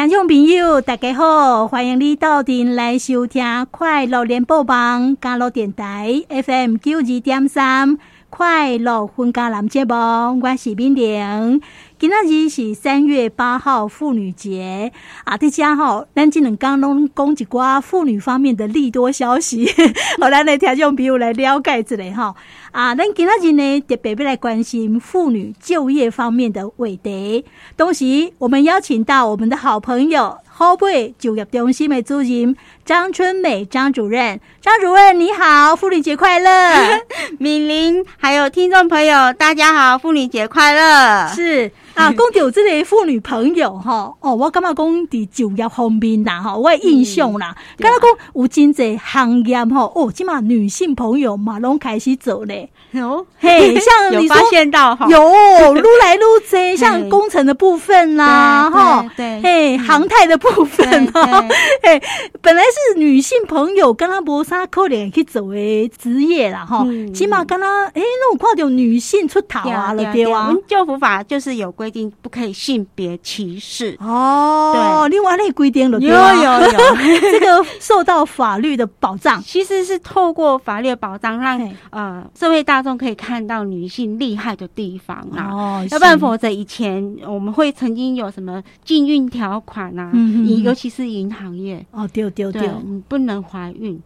听众朋友，大家好，欢迎你到店来收听快乐联播网加入电台 FM 九二点三快乐分家男节目，我是敏玲。今仔日是三月八号妇女节啊！大家好，咱今两刚拢讲一寡妇女方面的利多消息，好，咱来听众朋友来了解一下哈啊！咱今仔日呢特别要来关心妇女就业方面的问题，同时我们邀请到我们的好朋友。后背就业中心的主任张春美张主任，张主任你好，妇女节快乐！敏玲还有听众朋友，大家好，妇女节快乐！是啊，讲到这类妇女朋友哈，哦，我感觉讲伫就业方面啦，哈，我的印象啦，感觉讲有真侪行业哈，哦，起码女性朋友嘛拢开始做咧。有嘿，像你发现到哈，有 撸来撸去，像工程的部分啦，哈，对，嘿，航太的部分哦，嘿，本来是女性朋友跟他无啥可能去做的职业啦，哈，起码跟他，哎，那我看到女性出头啊了，对吧？我们就服法就是有规定，不可以性别歧视。哦。对，另外那规定了，有有有，这个受到法律的保障，其实是透过法律的保障，让呃社会大。众可以看到女性厉害的地方啊，哦、要不然否则以前我们会曾经有什么禁孕条款啊，嗯嗯尤其是银行业。哦，丢丢丢，你不能怀孕，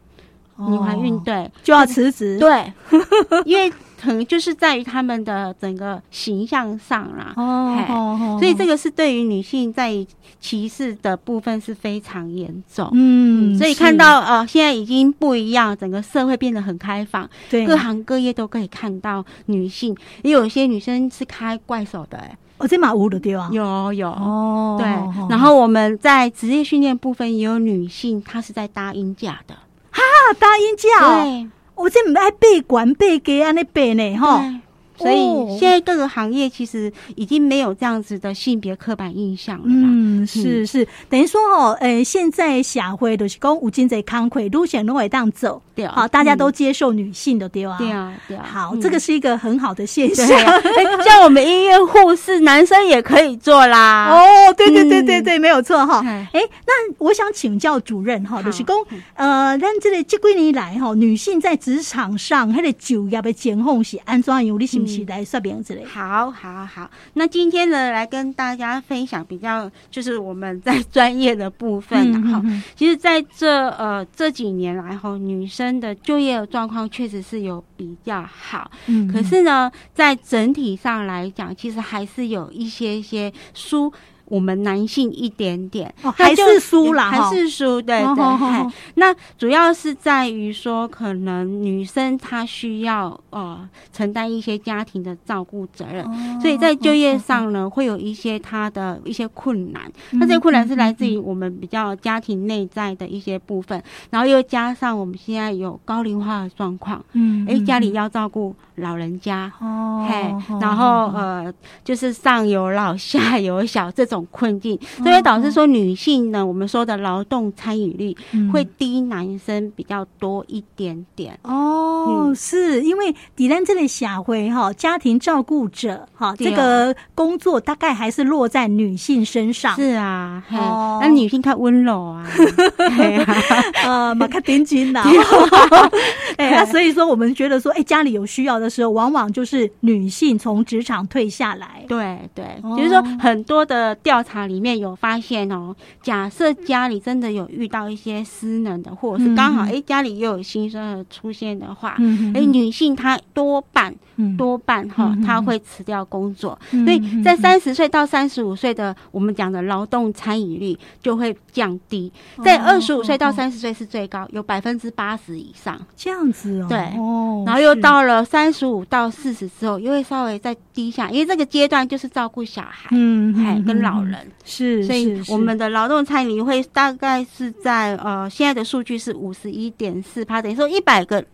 哦、你怀孕对。就要辞职，对，因为。可能 就是在于他们的整个形象上啦，哦，所以这个是对于女性在歧视的部分是非常严重，嗯，所以看到呃，现在已经不一样，整个社会变得很开放，对，各行各业都可以看到女性，也有一些女生是开怪手的，哎，哦，这马屋的地方有有哦，对，然后我们在职业训练部分也有女性，她是在搭音架的，哈，搭音架，对。我这不爱背管背给安尼背呢，吼。所以现在各个行业其实已经没有这样子的性别刻板印象了。嗯，是是，等于说哦，呃，现在社会都是讲有真侪工课，路线都会当走，对，好，大家都接受女性的，对吧？对啊，对啊。好，这个是一个很好的现象。像 我们医院护士，男生也可以做啦。哦，对对对对对，没有错哈。哎，那我想请教主任哈，就是讲，呃，咱这个这几年来哈，女性在职场上她的就业的情况是安怎样？你是？期待说明之类。好好好，那今天呢，来跟大家分享比较，就是我们在专业的部分，然后、其实在这呃这几年来哈，女生的就业状况确实是有比较好，嗯，可是呢，在整体上来讲，其实还是有一些些输。我们男性一点点，还是输了，还是输，对对。那主要是在于说，可能女生她需要呃承担一些家庭的照顾责任，所以在就业上呢，会有一些她的一些困难。那这些困难是来自于我们比较家庭内在的一些部分，然后又加上我们现在有高龄化的状况，嗯，哎，家里要照顾老人家，哦，嘿，然后呃，就是上有老下有小这种。种困境，所以导致说女性呢，我们说的劳动参与率会低男生比较多一点点。哦，是因为底兰这里社会哈，家庭照顾者哈，这个工作大概还是落在女性身上。是啊，哦。那女性太温柔啊，呃，马克丁金呐。哎，那所以说我们觉得说，哎，家里有需要的时候，往往就是女性从职场退下来。对对，就是说很多的。调查里面有发现哦，假设家里真的有遇到一些失能的，或者是刚好哎家里又有新生儿出现的话，哎女性她多半多半哈她会辞掉工作，所以在三十岁到三十五岁的我们讲的劳动参与率就会降低，在二十五岁到三十岁是最高，有百分之八十以上。这样子哦。对，然后又到了三十五到四十之后，又会稍微再低下，因为这个阶段就是照顾小孩，嗯，还跟老。老人是，所以我们的劳动参与会大概是在呃，现在的数据是五十一点四趴，等于说一百个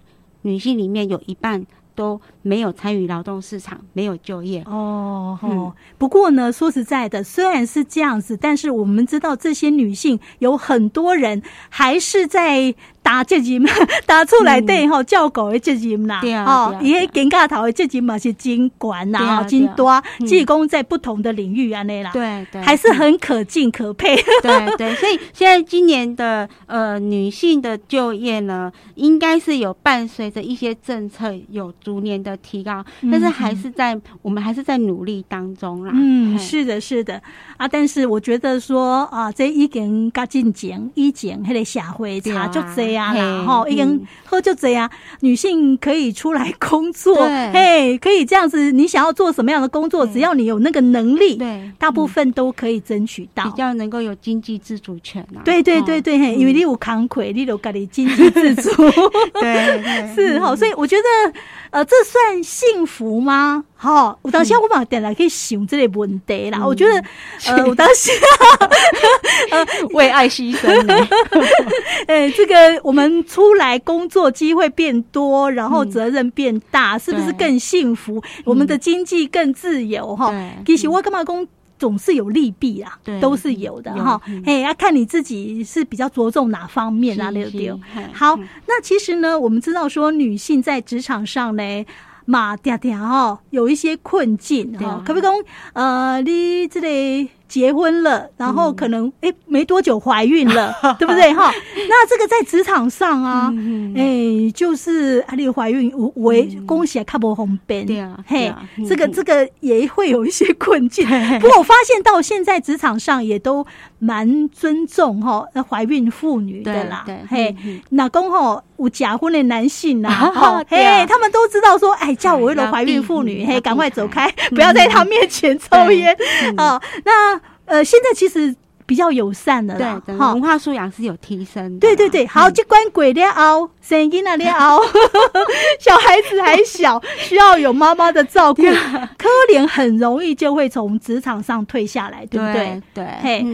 女性里面有一半都没有参与劳动市场，没有就业。哦，嗯，不过呢，说实在的，虽然是这样子，但是我们知道这些女性有很多人还是在。打责任，打出来对吼，照顾的责任啦，哦，伊迄肩胛头的责任嘛是真悬呐，真多，技工在不同的领域安内啦，对对，还是很可敬可佩，对对，所以现在今年的呃女性的就业呢，应该是有伴随着一些政策有逐年的提高，但是还是在我们还是在努力当中啦，嗯，是的，是的。啊，但是我觉得说啊，这已经加进前以前迄个社会差就这样啦，吼，已经喝就这样，女性可以出来工作，嘿，可以这样子，你想要做什么样的工作，只要你有那个能力，对，大部分都可以争取到，比较能够有经济自主权啊。对对对对，嘿，因为你有扛魁，你有家里经济自主，对，是哈，所以我觉得，呃，这算幸福吗？好，我当时我嘛点来可以想这个问题啦。我觉得，呃，我当时呃 为爱牺牲呢。哎，这个我们出来工作机会变多，然后责任变大，是不是更幸福？我们的经济更自由哈。其实我干嘛工总是有利弊啊，都是有的哈。哎，要看你自己是比较着重哪方面啊，对不对？好，那其实呢，我们知道说女性在职场上呢。嘛，嗲嗲哈，有一些困境哈。可不可以讲，呃，你这里结婚了，然后可能哎、嗯欸、没多久怀孕了，对不对哈？那这个在职场上啊，哎、欸，就是啊，你怀孕我我恭喜卡博红边，对啊，嘿，这个这个也会有一些困境。不过我发现到现在职场上也都蛮尊重哈，怀孕妇女的啦，嘿，老公哈。有假婚的男性呐，哈，嘿，他们都知道说，哎，叫我为了怀孕妇女，嘿，赶快走开，不要在他面前抽烟。啊。那呃，现在其实比较友善的啦，哈，文化素养是有提升的。对对对，好，就关鬼咧熬，声音啊了后，小孩子还小，需要有妈妈的照顾，可怜很容易就会从职场上退下来，对不对？对，嘿，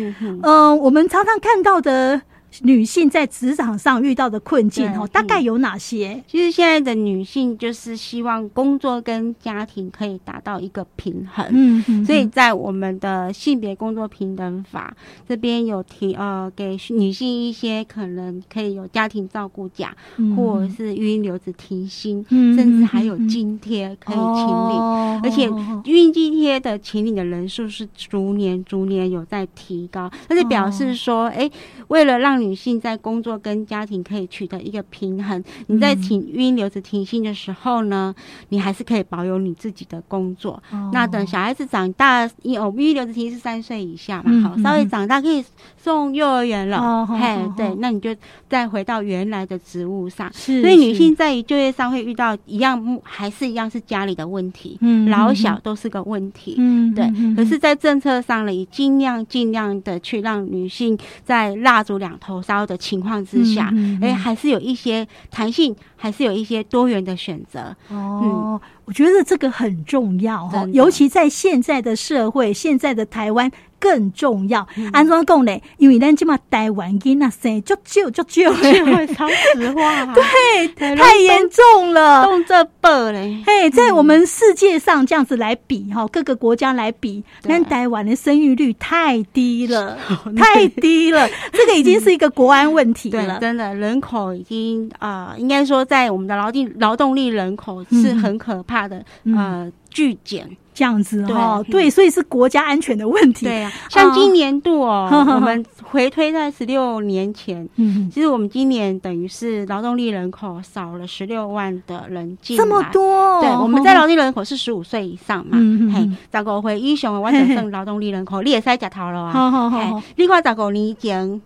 嗯，我们常常看到的。女性在职场上遇到的困境哦，大概有哪些？其实现在的女性就是希望工作跟家庭可以达到一个平衡，嗯，所以在我们的性别工作平等法这边有提呃，给女性一些可能可以有家庭照顾假，或者是育婴留职停薪，甚至还有津贴可以请领，而且育婴津贴的请领的人数是逐年逐年有在提高，那就表示说，哎，为了让女性在工作跟家庭可以取得一个平衡。你在请育婴留职停薪的时候呢，你还是可以保有你自己的工作。那等小孩子长大，因为我们育婴留职停薪是三岁以下嘛，好，稍微长大可以送幼儿园了。哦嘿，对，那你就再回到原来的职务上。是所以女性在于就业上会遇到一样，还是一样是家里的问题，嗯老小都是个问题。嗯，对。可是，在政策上呢，也尽量尽量的去让女性在蜡烛两头。头烧的情况之下，哎，还是有一些弹性，还是有一些多元的选择。哦，我觉得这个很重要哈，尤其在现在的社会，现在的台湾。更重要，安怎讲呢？因为咱这么台湾囡仔生足少足少，说实话，对，太严重了，动这辈嘞。嘿，在我们世界上这样子来比哈，各个国家来比，咱台湾的生育率太低了，太低了，这个已经是一个国安问题了。真的，人口已经啊，应该说在我们的劳动劳动力人口是很可怕的，呃，剧减。这样子哦，对，所以是国家安全的问题。对啊，像今年度哦，我们回推在十六年前，嗯，其实我们今年等于是劳动力人口少了十六万的人进来，这么多。对，我们在劳动力人口是十五岁以上嘛，嗯嘿，十五岁以上完整剩劳动力人口，你也使吃头了啊。好 好好，你看十五年前，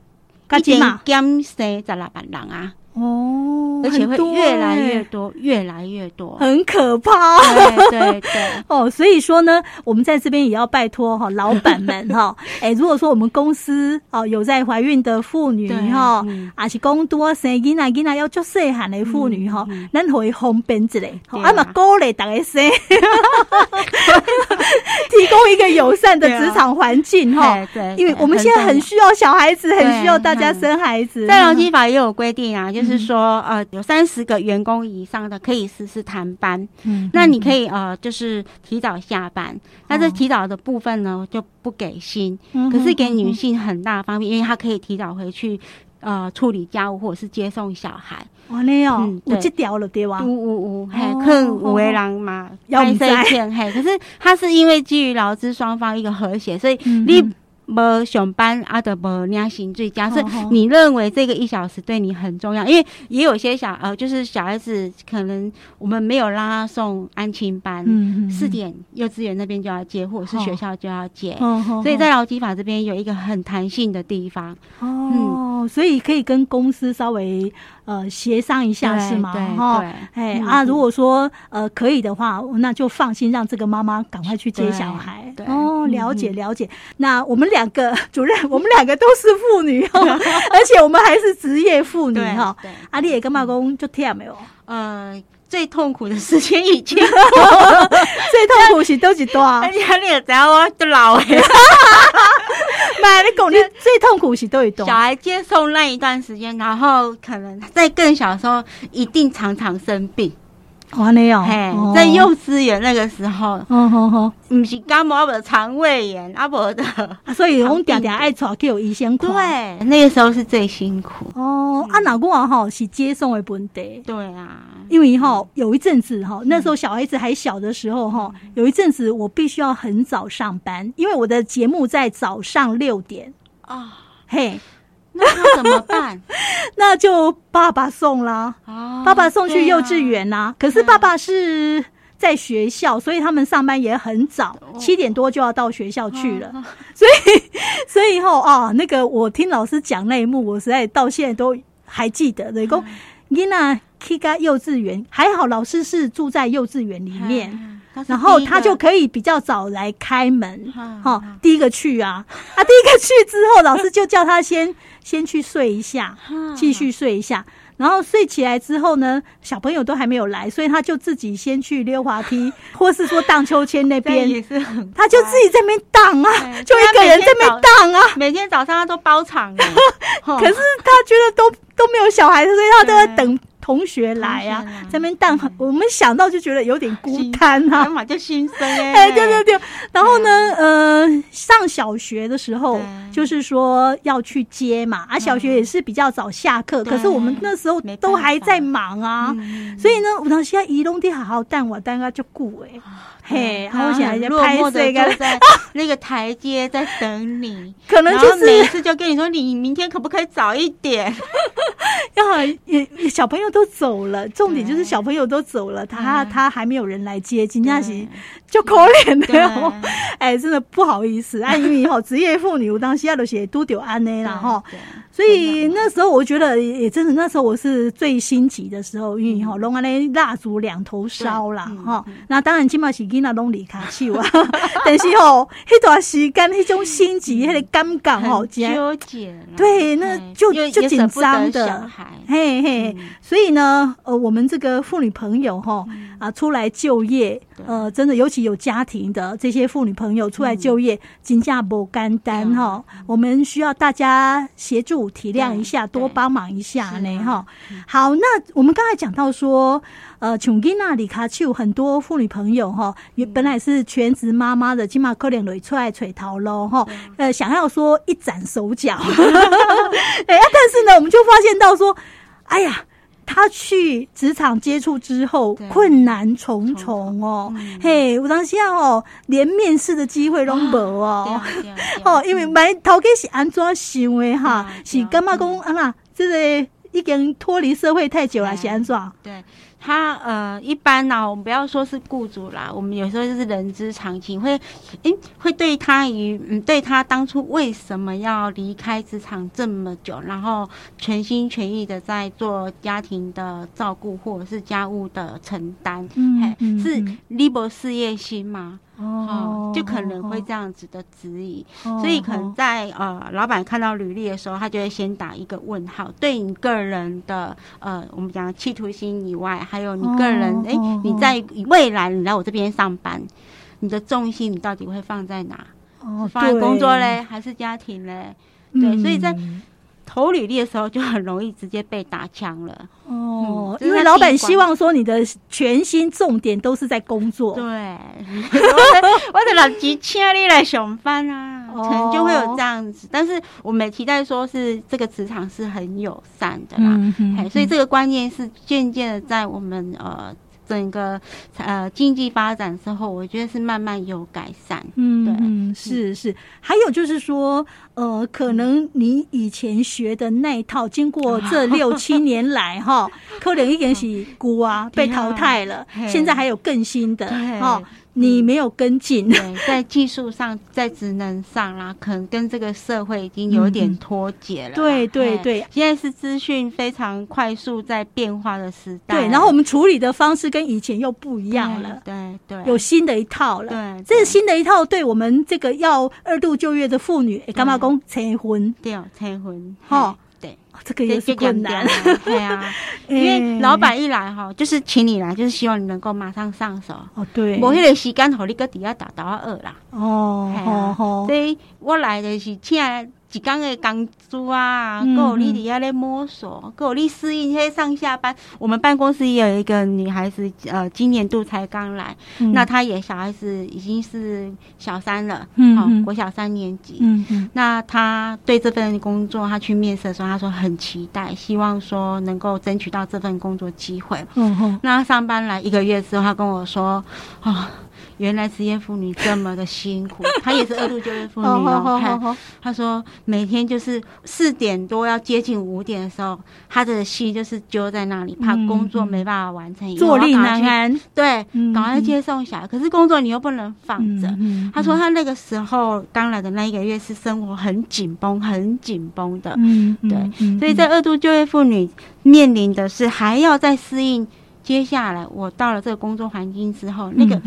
已经减少十六万人啊。哦，而且会越来越多，越来越多，很可怕。对对对，哦，所以说呢，我们在这边也要拜托哈老板们哈，哎，如果说我们公司哦有在怀孕的妇女哈，还是工多生囡仔囡仔要做细汉的妇女哈，咱可以方便之类，啊嘛鼓励大家生，提供一个友善的职场环境哈。对，因为我们现在很需要小孩子，很需要大家生孩子。在劳基法也有规定啊，就。就是说，呃，有三十个员工以上的可以实施谈班，嗯，那你可以呃，就是提早下班，那这提早的部分呢就不给薪，可是给女性很大方便，因为她可以提早回去。呃处理家务或者是接送小孩。哦，那样有这条了对吧？呜呜呜，嘿，可能五位人嘛，要不在嘿，可是他是因为基于劳资双方一个和谐，所以你。没上班啊，的没领薪水。假设你认为这个一小时对你很重要，因为也有些小呃，就是小孩子可能我们没有让他送安亲班，四点幼稚园那边就要接，或者是学校就要接，所以在劳基法这边有一个很弹性的地方。哦，所以可以跟公司稍微。呃，协商一下是吗？哈，哎啊，如果说呃可以的话，那就放心让这个妈妈赶快去接小孩。哦，了解了解。那我们两个主任，我们两个都是妇女 哦，而且我们还是职业妇女哈。阿丽也跟妈公就听没有？呃，最痛苦的时间已经，最痛苦是都是多。阿丽阿丽也知道我都老了。妈，你讲你最痛苦是都一段？小孩接送那一段时间，然后可能在更小的时候，一定常常生病。哇，那样，嘿，在幼稚园那个时候，嗯哼哼，不是感冒，不是肠胃炎，啊不的，所以我们常常爱带去医生看。对，那个时候是最辛苦。哦，啊，那我哈是接送的本地。对啊，因为哈有一阵子哈，那时候小孩子还小的时候哈，有一阵子我必须要很早上班，因为我的节目在早上六点啊，嘿。那怎么办？那就爸爸送啦。哦、爸爸送去幼稚园啦、啊。啊、可是爸爸是在学校，所以他们上班也很早，七点多就要到学校去了。哦、所以，所以以后啊，那个我听老师讲那一幕，我实在到现在都还记得。雷公，伊娜去个幼稚园，还好老师是住在幼稚园里面。嗯然后他就可以比较早来开门，哈，第一个去啊，啊，第一个去之后，老师就叫他先先去睡一下，继续睡一下，然后睡起来之后呢，小朋友都还没有来，所以他就自己先去溜滑梯，或是说荡秋千那边，他就自己在那边荡啊，就一个人在那边荡啊，每天早上他都包场，可是他觉得都都没有小孩，所以他都在等。同学来啊，在那边荡，我们想到就觉得有点孤单啊，嘛就心酸哎。哎，对对对。然后呢，呃，上小学的时候，就是说要去接嘛，啊，小学也是比较早下课，可是我们那时候都还在忙啊，所以呢，我当时要移动的好好带我，带他就顾哎。嘿，然后现在就拍这个，那个台阶在等你，可能就是每次就跟你说，你明天可不可以早一点？要也小朋友都走了，重点就是小朋友都走了，他他还没有人来接，金佳琪就可怜的哦，哎，真的不好意思，啊，因为哈职业妇女，我当时要都写都丢安呢，然后。所以那时候我觉得也真的，那时候我是最心急的时候，因为哈，弄安尼蜡烛两头烧啦哈。那当然起码是囡仔拢离开去哇，但是吼，迄段时间迄种心急，迄个感觉吼，纠结。对，那就就紧张的，嘿嘿。所以呢，呃，我们这个妇女朋友哈啊出来就业，呃，真的尤其有家庭的这些妇女朋友出来就业，金价不干单哈。我们需要大家协助。体谅一下，多帮忙一下呢，哈。好，那我们刚才讲到说，呃，琼吉娜里卡丘很多妇女朋友哈，也本来是全职妈妈的，起码可怜女出来垂头喽，哈。呃，想要说一展手脚，哎呀，但是呢，我们就发现到说，哎呀。他去职场接触之后，困难重重哦。嘿，有当时哦，连面试的机会都没哦。哦，因为买头家是安怎想的哈？是感觉讲啊嘛，这个已经脱离社会太久了，是安怎？对。他呃，一般呢、啊，我们不要说是雇主啦，我们有时候就是人之常情，会，诶、欸，会对他于嗯，对他当初为什么要离开职场这么久，然后全心全意的在做家庭的照顾或者是家务的承担，嗯，嗯，是离不事业心吗？哦，就可能会这样子的质疑，哦、所以可能在呃，老板看到履历的时候，他就会先打一个问号。对你个人的呃，我们讲企图心以外，还有你个人，哎、你在未来你来我这边上班，你的重心你到底会放在哪？哦，放在工作嘞，还是家庭嘞？对，嗯、所以在。投履历的时候就很容易直接被打枪了哦，因为老板希望说你的全心重点都是在工作。对，我的老吉请你来上班啊。可能就会有这样子。但是我们也期待说是这个职场是很友善的啦，嗯嗯嗯、所以这个观念是渐渐的在我们呃。整个呃经济发展之后，我觉得是慢慢有改善。嗯，对，嗯，是是。还有就是说，呃，可能你以前学的那一套，经过这六七 年来哈，可能一点是古 啊被淘汰了，现在还有更新的哈。你没有跟进，对，在技术上，在职能上啦，可能跟这个社会已经有点脱节了。对对对，现在是资讯非常快速在变化的时代。对，然后我们处理的方式跟以前又不一样了。对对，有新的一套了。对，这是新的一套，对我们这个要二度就业的妇女，干嘛讲催婚？对，催婚。哈。这个也是困难，对啊，因为老板一来哈，就是请你来，就是希望你能够马上上手。哦，对，我那个时间互你个底下打到二啦。哦，好好，所以我来的是请。几工的工资啊，够有你底下咧摸索，够有你适应那些上下班。我们办公室也有一个女孩子，呃，今年度才刚来，嗯、那她也小孩子已经是小三了，嗯，好、哦，国小三年级，嗯嗯，那她对这份工作，她去面试的时候，她说很期待，希望说能够争取到这份工作机会。嗯哼，那她上班来一个月之后，她跟我说，啊、哦。原来职业妇女这么的辛苦，她也是二度就业妇女哦。她说每天就是四点多要接近五点的时候，她的心就是揪在那里，怕工作没办法完成，坐立难安。对，赶快接送小孩，可是工作你又不能放着。她说她那个时候刚来的那一个月是生活很紧绷、很紧绷的。嗯，对。所以在二度就业妇女面临的是还要再适应接下来我到了这个工作环境之后那个。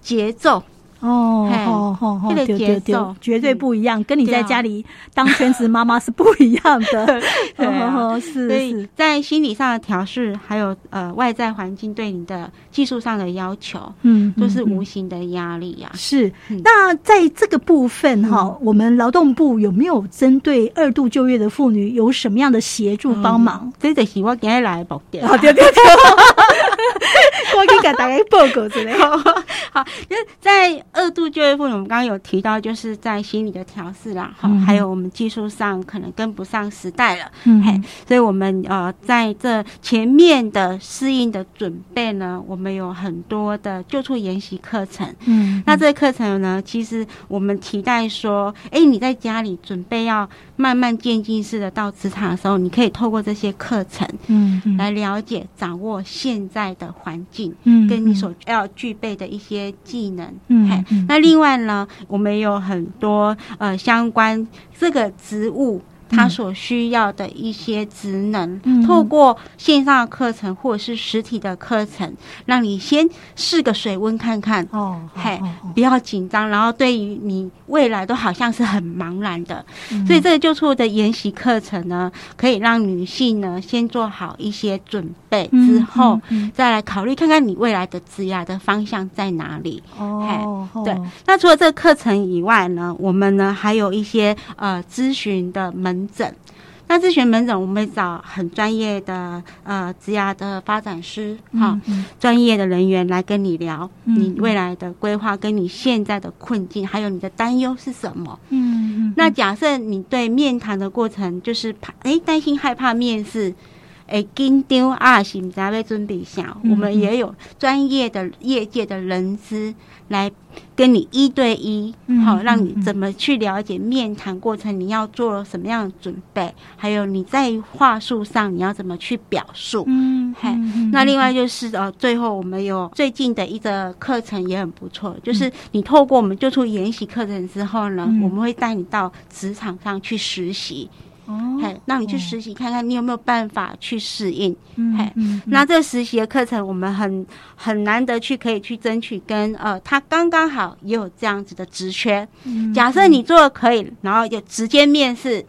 节奏哦，好好好，这个节奏绝对不一样，跟你在家里当全职妈妈是不一样的。对，是，所以在心理上的调试，还有呃外在环境对你的技术上的要求，嗯，都是无形的压力呀。是，那在这个部分哈，我们劳动部有没有针对二度就业的妇女有什么样的协助帮忙？这个是我今天来报的。好，对对对。我给大家报告之类。好，就是在二度就业妇女，我们刚刚有提到，就是在心理的调试啦，好，还有我们技术上可能跟不上时代了，嗯，嘿，所以我们呃在这前面的适应的准备呢，我们有很多的就处研习课程，嗯，那这个课程呢，其实我们期待说，哎，你在家里准备要慢慢渐进式的到职场的时候，你可以透过这些课程，嗯，来了解掌握现在的环境，嗯，跟你所要具备的一些技能，嗯，那另外呢，我们有很多呃相关这个职务。他所需要的一些职能，嗯、透过线上的课程或者是实体的课程，让你先试个水温看看哦，嘿，哦哦、不要紧张，然后对于你未来都好像是很茫然的，嗯、所以这个就处的研习课程呢，可以让女性呢先做好一些准备，之后再来考虑看看你未来的职业的方向在哪里哦，嘿，对。那除了这个课程以外呢，我们呢还有一些呃咨询的门。门诊，那咨询门诊，我们找很专业的呃职涯的发展师，哈、嗯，专、嗯、业的人员来跟你聊你未来的规划，跟你现在的困境，还有你的担忧是什么？嗯，嗯那假设你对面谈的过程就是怕，哎，担心害怕面试。哎，紧张啊，是不知道要准备啥？我们也有专业的业界的人资来跟你一对一，好，让你怎么去了解面谈过程，你要做什么样的准备，还有你在话术上你要怎么去表述。嗯，嘿，那另外就是呃，最后我们有最近的一个课程也很不错，就是你透过我们就出研习课程之后呢，我们会带你到职场上去实习。嘿，让你去实习看看，你有没有办法去适应？嘿，那这个实习的课程，我们很很难得去可以去争取跟呃，他刚刚好也有这样子的职缺。假设你做的可以，然后就直接面试，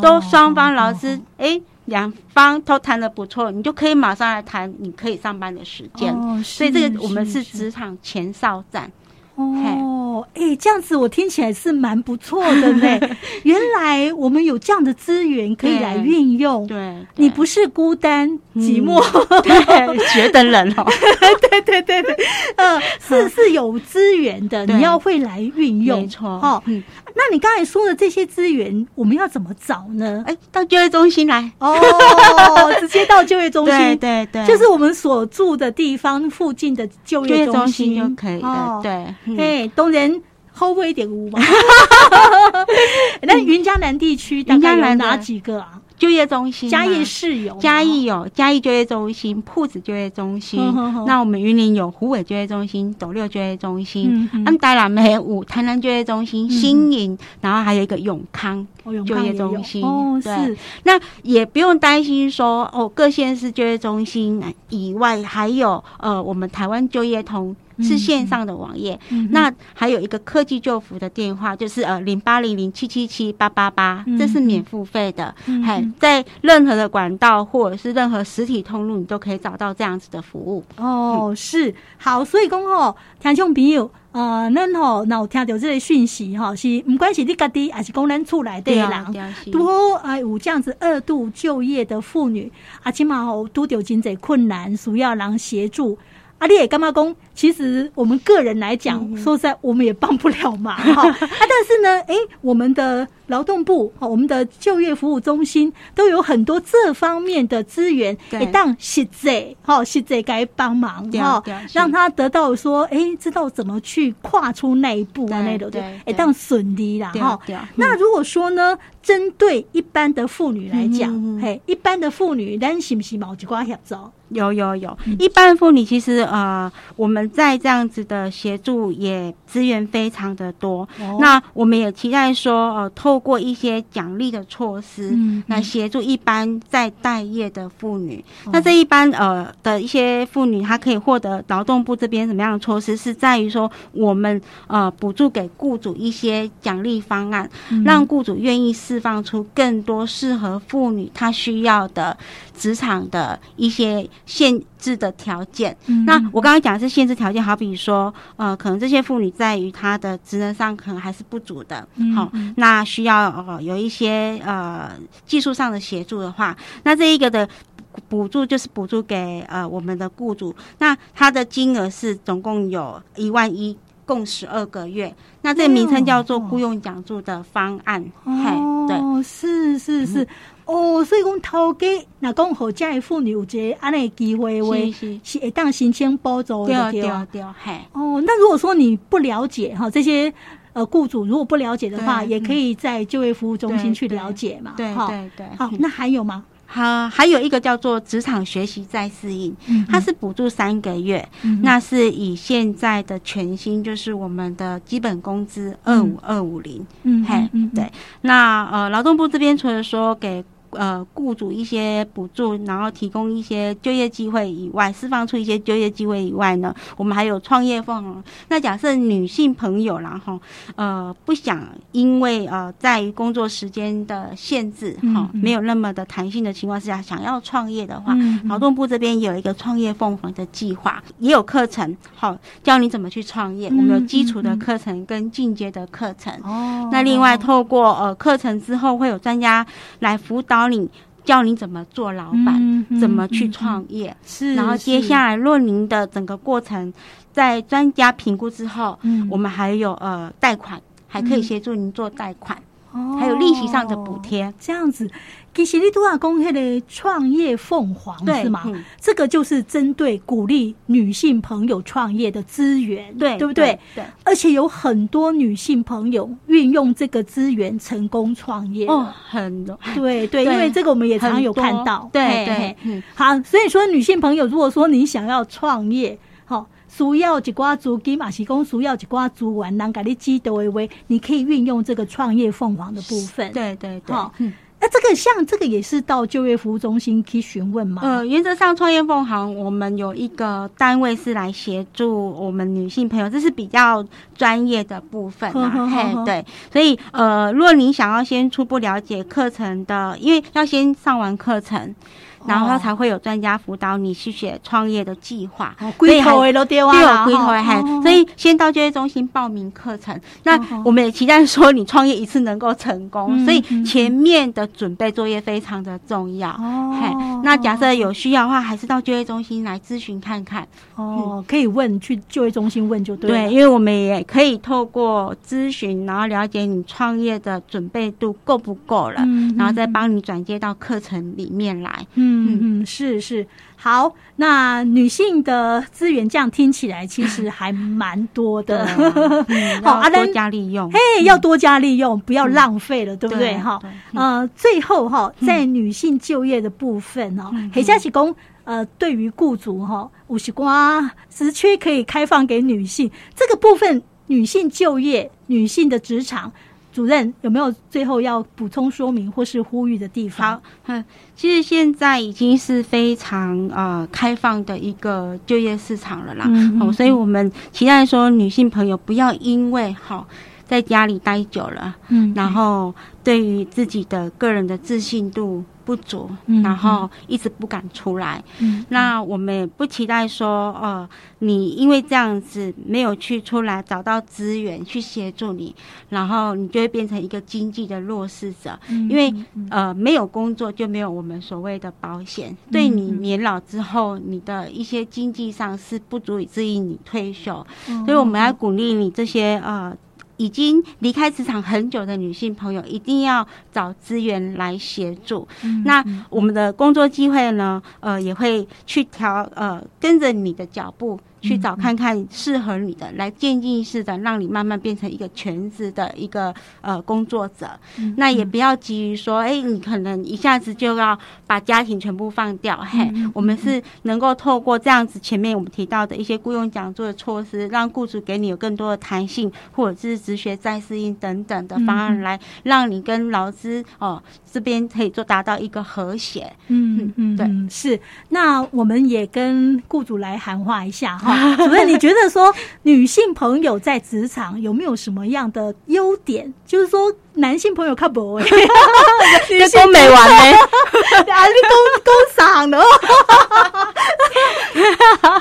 都双方老师哎，两方都谈的不错，你就可以马上来谈你可以上班的时间。所以这个我们是职场前哨战。哦，哎、欸，这样子我听起来是蛮不错的呢。原来我们有这样的资源可以来运用。对，对你不是孤单寂寞，嗯、对，觉得冷哦。对对对对，呃，是是有资源的，你要会来运用。没错。哦，嗯，那你刚才说的这些资源，我们要怎么找呢？哎，到就业中心来哦，直接到就业中心。对对对，就是我们所住的地方附近的就业中心就可以了。对。哎，当然后会一点五嘛。那云嘉南地区大概有哪几个啊？就业中心，嘉义市有，嘉义有嘉义就业中心、铺子就业中心。那我们云林有虎尾就业中心、斗六就业中心。嗯，台南没有，台南就业中心、新营，然后还有一个永康就业中心。哦，是。那也不用担心说哦，各县市就业中心以外，还有呃，我们台湾就业通。是线上的网页，嗯、那还有一个科技救服的电话，就是呃零八零零七七七八八八，这是免付费的。还、嗯、在任何的管道或者是任何实体通路，你都可以找到这样子的服务。哦，是好，所以讲哦，听众朋友，呃，咱吼，那有听到这个讯息哈，是不管是你家己还是讲咱厝内的人，都好哎有这样子二度就业的妇女，啊，起码吼拄到真济困难，需要人协助。阿你也干嘛讲？其实我们个人来讲，嗯、说实在，我们也帮不了忙 哈。啊，但是呢，哎，我们的劳动部、我们的就业服务中心都有很多这方面的资源，也，当实在哈，实在该帮忙哈，让他得到说，哎，知道怎么去跨出那一步啊，那种对，哎，当顺利啦哈。那如果说呢，针对一般的妇女来讲，嘿，一般的妇女，咱是不是毛几瓜协助？有有有，一般妇女其实呃，我们在这样子的协助也资源非常的多。哦、那我们也期待说，呃，透过一些奖励的措施，嗯，来协助一般在待业的妇女。嗯、那这一般呃的一些妇女，她可以获得劳动部这边什么样的措施？是在于说，我们呃补助给雇主一些奖励方案，嗯、让雇主愿意释放出更多适合妇女她需要的职场的一些。限制的条件，嗯、那我刚刚讲的是限制条件，好比说，呃，可能这些妇女在于她的职能上可能还是不足的，好、那需要呃有一些呃技术上的协助的话，那这一个的补助就是补助给呃我们的雇主，那它的金额是总共有一万一，共十二个月，那这个名称叫做雇佣奖助的方案，哦、嘿，对，是是是。嗯哦，所以讲头家那讲好家的妇女有这安尼机会，话是会当申请补助的对对对，嘿。哦，那如果说你不了解哈，这些呃雇主如果不了解的话，也可以在就业服务中心去了解嘛。对对对。好，那还有吗？好，还有一个叫做职场学习再适应，它是补助三个月，那是以现在的全薪，就是我们的基本工资二五二五零。嗯，嘿，对。那呃，劳动部这边除了说给呃，雇主一些补助，然后提供一些就业机会以外，释放出一些就业机会以外呢，我们还有创业凤凰。那假设女性朋友然后呃不想因为呃在于工作时间的限制哈，没有那么的弹性的情况之下，想要创业的话，劳动部这边有一个创业凤凰的计划，也有课程，好教你怎么去创业。嗯、我们有基础的课程跟进阶的课程。哦、嗯，那另外透过呃课程之后，会有专家来辅导。教你教你怎么做老板，怎么去创业，是。然后接下来，若您的整个过程在专家评估之后，嗯、我们还有呃贷款，还可以协助您做贷款。嗯还有利息上的补贴，哦，这样子，其实你都要公开的创业凤凰是吗？嗯、这个就是针对鼓励女性朋友创业的资源，对对不对？对，对而且有很多女性朋友运用这个资源成功创业哦，很多对对，对因为这个我们也常有看到，对对，嗯，好，所以说女性朋友，如果说你想要创业，好。需要一寡资金，嘛是讲需要一寡资源，能给你指导的话，你可以运用这个创业凤凰的部分。对对对，好，嗯，那这个像这个也是到就业服务中心去询问吗？呃，原则上创业凤行，我们有一个单位是来协助我们女性朋友，这是比较专业的部分啊。呵呵呵嘿，对，所以呃，如果你想要先初步了解课程的，因为要先上完课程。然后才会有专家辅导你去写创业的计划。归头的都丢完了，归头还，所以先到就业中心报名课程。那我们也期待说你创业一次能够成功，所以前面的准备作业非常的重要。嘿，那假设有需要的话，还是到就业中心来咨询看看。哦，可以问去就业中心问就对了。对，因为我们也可以透过咨询，然后了解你创业的准备度够不够了，然后再帮你转接到课程里面来。嗯嗯嗯，是是。好，那女性的资源这样听起来其实还蛮多的。好，阿多加利用，嘿，要多加利用，不要浪费了，对不对？哈，呃，最后哈，在女性就业的部分哈，黑加喜工，呃，对于雇主哈，五十瓜职缺可以开放给女性这个部分，女性就业，女性的职场。主任有没有最后要补充说明或是呼吁的地方？好，嗯，其实现在已经是非常呃开放的一个就业市场了啦。嗯，嗯，哦，所以我们期待说女性朋友不要因为好在家里待久了，嗯，然后对于自己的个人的自信度。不足，然后一直不敢出来。嗯，那我们也不期待说，呃，你因为这样子没有去出来找到资源去协助你，然后你就会变成一个经济的弱势者。嗯，因为呃，没有工作就没有我们所谓的保险，对你年老之后，你的一些经济上是不足以支应你退休。所以我们要鼓励你这些呃。已经离开职场很久的女性朋友，一定要找资源来协助。嗯、那我们的工作机会呢？呃，也会去调呃，跟着你的脚步。去找看看适合你的，来渐进式的让你慢慢变成一个全职的一个呃工作者。嗯、那也不要急于说，哎、欸，你可能一下子就要把家庭全部放掉。嘿，嗯、我们是能够透过这样子前面我们提到的一些雇佣讲座的措施，让雇主给你有更多的弹性，或者是职学再适应等等的方案，来让你跟劳资哦这边可以做达到一个和谐。嗯嗯，对，是。那我们也跟雇主来喊话一下哈。主任，你觉得说女性朋友在职场有没有什么样的优点？就是说。男性朋友看不哎，你都没完呢，啊，你工工伤的。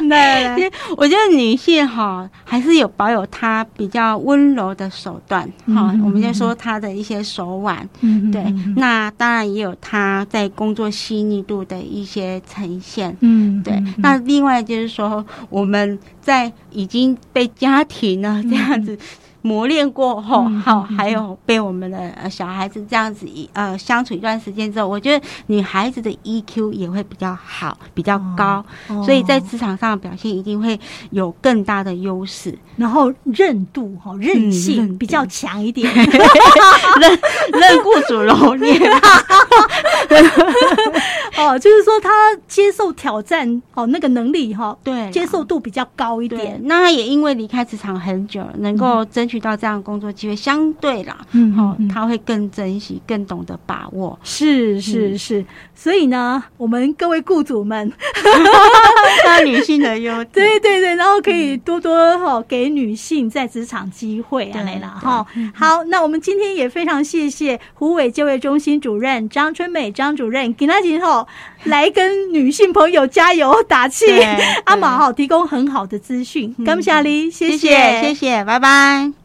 对，我觉得女性哈还是有保有她比较温柔的手段哈。我们先说她的一些手腕，对，那当然也有她在工作细腻度的一些呈现，嗯，对。那另外就是说，我们在已经被家庭呢这样子。磨练过后，好，还有被我们的小孩子这样子一呃相处一段时间之后，我觉得女孩子的 EQ 也会比较好，比较高，所以在职场上表现一定会有更大的优势。然后韧度哈，韧性比较强一点，韧韧雇主揉捏。哦，就是说他接受挑战哦，那个能力哈，对，接受度比较高一点。那他也因为离开职场很久，能够争取到这样的工作机会，相对啦，嗯，好，他会更珍惜，更懂得把握。是是是，所以呢，我们各位雇主们，那女性的优点，对对对，然后可以多多哈给女性在职场机会啊，来了哈。好，那我们今天也非常谢谢虎尾就业中心主任张春美张主任，给他今后。来跟女性朋友加油打气，阿玛哈提供很好的资讯，感谢你，谢谢，谢谢，拜拜。